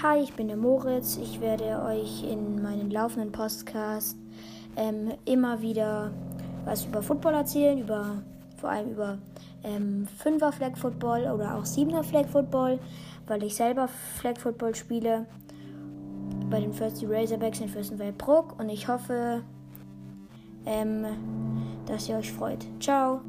Hi, ich bin der Moritz. Ich werde euch in meinen laufenden Podcast ähm, immer wieder was über Football erzählen, über vor allem über ähm, Fünfer Flag Football oder auch Siebener Flag Football, weil ich selber Flag Football spiele bei den First Razorbacks in Fürstenwaldbruck und ich hoffe, ähm, dass ihr euch freut. Ciao!